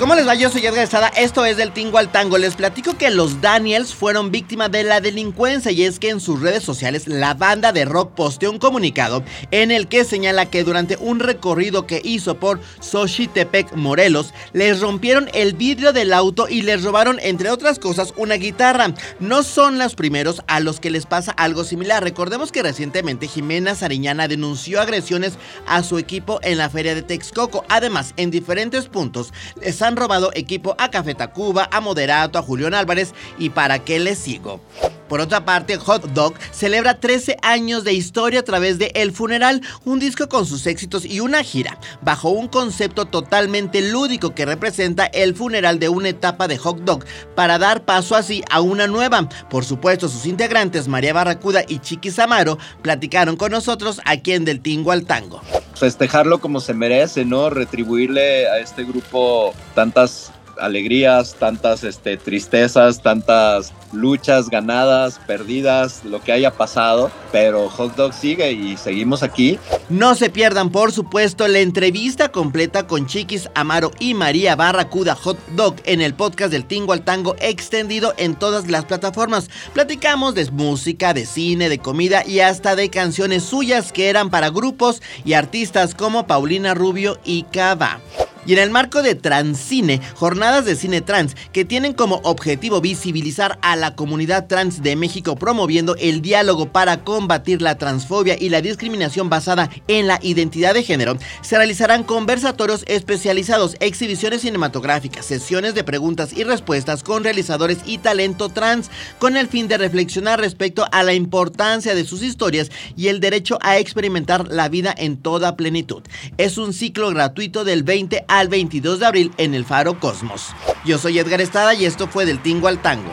¿Cómo les va? Yo soy Edgar Estrada, esto es del Tingo al Tango. Les platico que los Daniels fueron víctimas de la delincuencia y es que en sus redes sociales la banda de rock posteó un comunicado en el que señala que durante un recorrido que hizo por Xochitepec, Morelos, les rompieron el vidrio del auto y les robaron, entre otras cosas, una guitarra. No son los primeros a los que les pasa algo similar. Recordemos que recientemente Jimena Sariñana denunció agresiones a su equipo en la feria de Texcoco. Además, en diferentes puntos les han han robado equipo a Café Tacuba, a Moderato, a Julián Álvarez y para qué les sigo. Por otra parte, Hot Dog celebra 13 años de historia a través de El Funeral, un disco con sus éxitos y una gira, bajo un concepto totalmente lúdico que representa el funeral de una etapa de Hot Dog, para dar paso así a una nueva. Por supuesto, sus integrantes, María Barracuda y Chiqui Samaro, platicaron con nosotros aquí en Del Tingo al Tango festejarlo como se merece, ¿no? Retribuirle a este grupo tantas alegrías, tantas este, tristezas, tantas luchas ganadas, perdidas, lo que haya pasado, pero Hot Dog sigue y seguimos aquí. No se pierdan, por supuesto, la entrevista completa con Chiquis Amaro y María Barracuda Hot Dog en el podcast del Tingo al Tango extendido en todas las plataformas. Platicamos de música, de cine, de comida y hasta de canciones suyas que eran para grupos y artistas como Paulina Rubio y Cava. Y en el marco de Transcine, jornadas de cine trans que tienen como objetivo visibilizar a la comunidad trans de México promoviendo el diálogo para combatir la transfobia y la discriminación basada en la identidad de género, se realizarán conversatorios especializados, exhibiciones cinematográficas, sesiones de preguntas y respuestas con realizadores y talento trans, con el fin de reflexionar respecto a la importancia de sus historias y el derecho a experimentar la vida en toda plenitud. Es un ciclo gratuito del 20 al 22 de abril en el Faro Cosmos. Yo soy Edgar Estada y esto fue del Tingo al Tango.